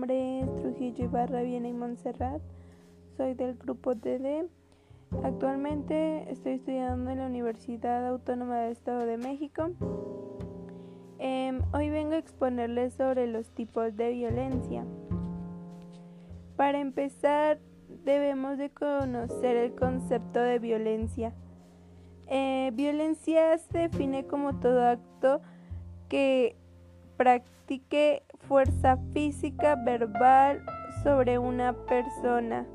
nombre es Trujillo Ibarra Viena y Montserrat. Soy del grupo DD. Actualmente estoy estudiando en la Universidad Autónoma del Estado de México. Em, hoy vengo a exponerles sobre los tipos de violencia. Para empezar, debemos de conocer el concepto de violencia. Eh, violencia se define como todo acto que practique fuerza física, verbal sobre una persona,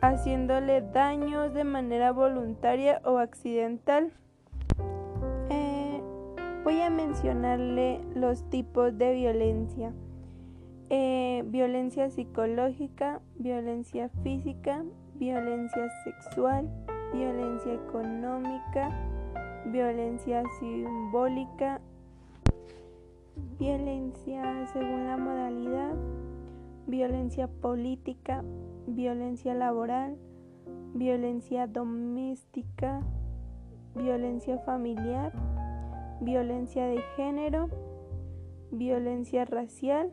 haciéndole daños de manera voluntaria o accidental. Eh, voy a mencionarle los tipos de violencia. Eh, violencia psicológica, violencia física, violencia sexual, violencia económica, violencia simbólica, violencia según la modalidad, violencia política, violencia laboral, violencia doméstica, violencia familiar, violencia de género, violencia racial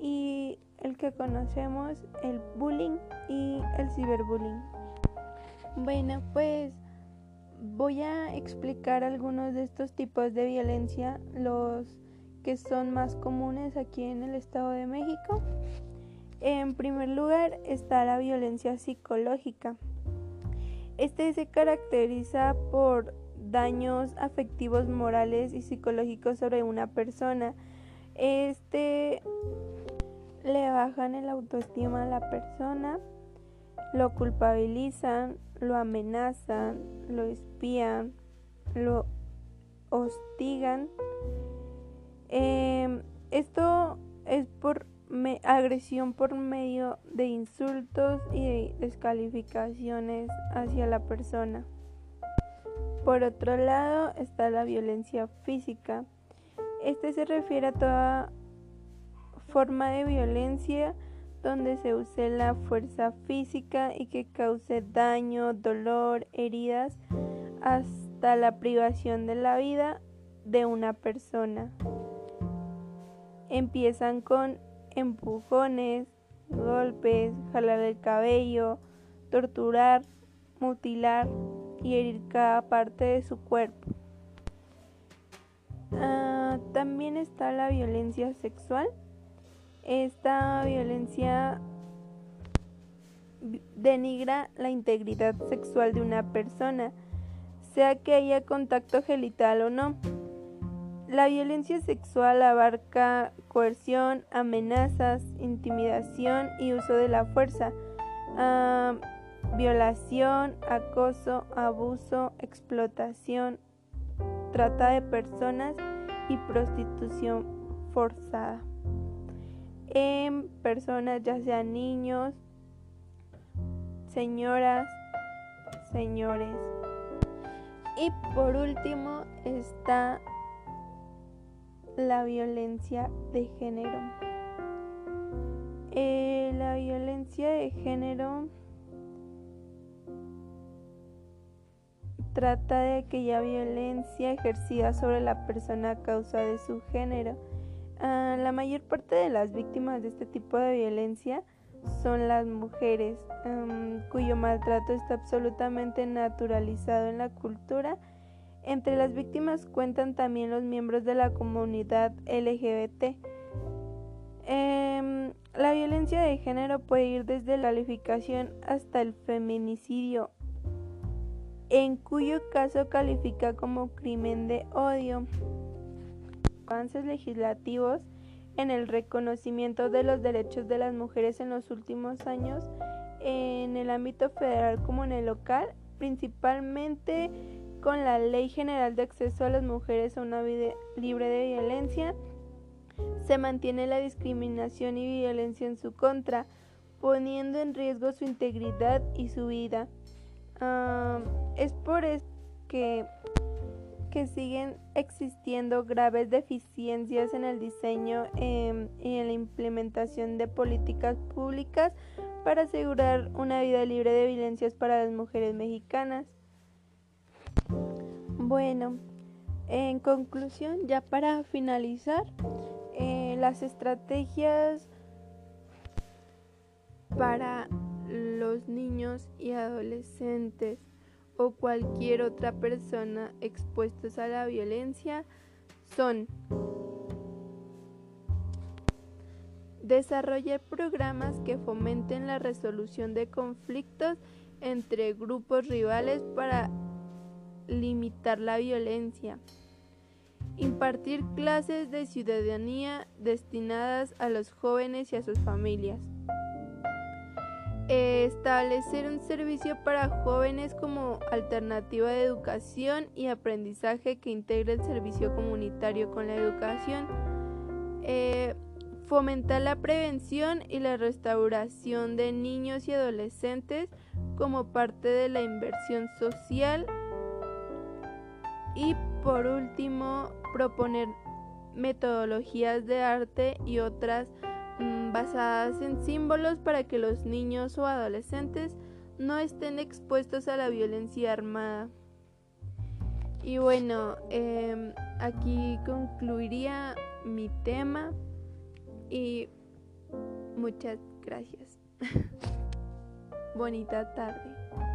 y el que conocemos, el bullying y el ciberbullying. Bueno, pues voy a explicar algunos de estos tipos de violencia, los que son más comunes aquí en el Estado de México. En primer lugar está la violencia psicológica. Este se caracteriza por daños afectivos, morales y psicológicos sobre una persona. Este le bajan el autoestima a la persona, lo culpabilizan, lo amenazan, lo espían, lo hostigan. Em, esto es por agresión por medio de insultos y descalificaciones hacia la persona. Por otro lado está la violencia física. Este se refiere a toda forma de violencia donde se use la fuerza física y que cause daño, dolor, heridas, hasta la privación de la vida de una persona. Empiezan con empujones, golpes, jalar el cabello, torturar, mutilar y herir cada parte de su cuerpo. Ah, también está la violencia sexual esta violencia denigra la integridad sexual de una persona, sea que haya contacto genital o no. La violencia sexual abarca coerción, amenazas, intimidación y uso de la fuerza, violación, acoso, abuso, explotación, trata de personas y prostitución forzada en personas, ya sean niños, señoras, señores. Y por último está la violencia de género. Eh, la violencia de género trata de aquella violencia ejercida sobre la persona a causa de su género Ah, la mayor parte de las víctimas de este tipo de violencia son las mujeres, cuyo maltrato está absolutamente naturalizado en la cultura. Entre las víctimas cuentan también los miembros de la comunidad LGBT. Em, la violencia de género puede ir desde la calificación hasta el feminicidio, en cuyo caso califica como crimen de odio avances legislativos en el reconocimiento de los derechos de las mujeres en los últimos años en el ámbito federal como en el local, principalmente con la Ley General de Acceso a las Mujeres a una vida libre de violencia, se mantiene la discriminación y violencia en su contra, poniendo en riesgo su integridad y su vida. Ah, es por eso que siguen existiendo graves deficiencias en el diseño em, y en la implementación de políticas públicas para asegurar una vida libre de violencias para las mujeres mexicanas. Bueno, en conclusión, ya para finalizar, eh, las estrategias para los niños y adolescentes o cualquier otra persona expuestos a la violencia son desarrollar programas que fomenten la resolución de conflictos entre grupos rivales para limitar la violencia, impartir clases de ciudadanía destinadas a los jóvenes y a sus familias, establecer un servicio para jóvenes como alternativa de educación y aprendizaje que integre el servicio comunitario con la educación, eh, fomentar la prevención y la restauración de niños y adolescentes como parte de la inversión social y por último proponer metodologías de arte y otras mm, basadas en símbolos para que los niños o adolescentes no estén expuestos a la violencia armada. Y bueno, em, aquí concluiría mi tema y muchas gracias. Bonita tarde.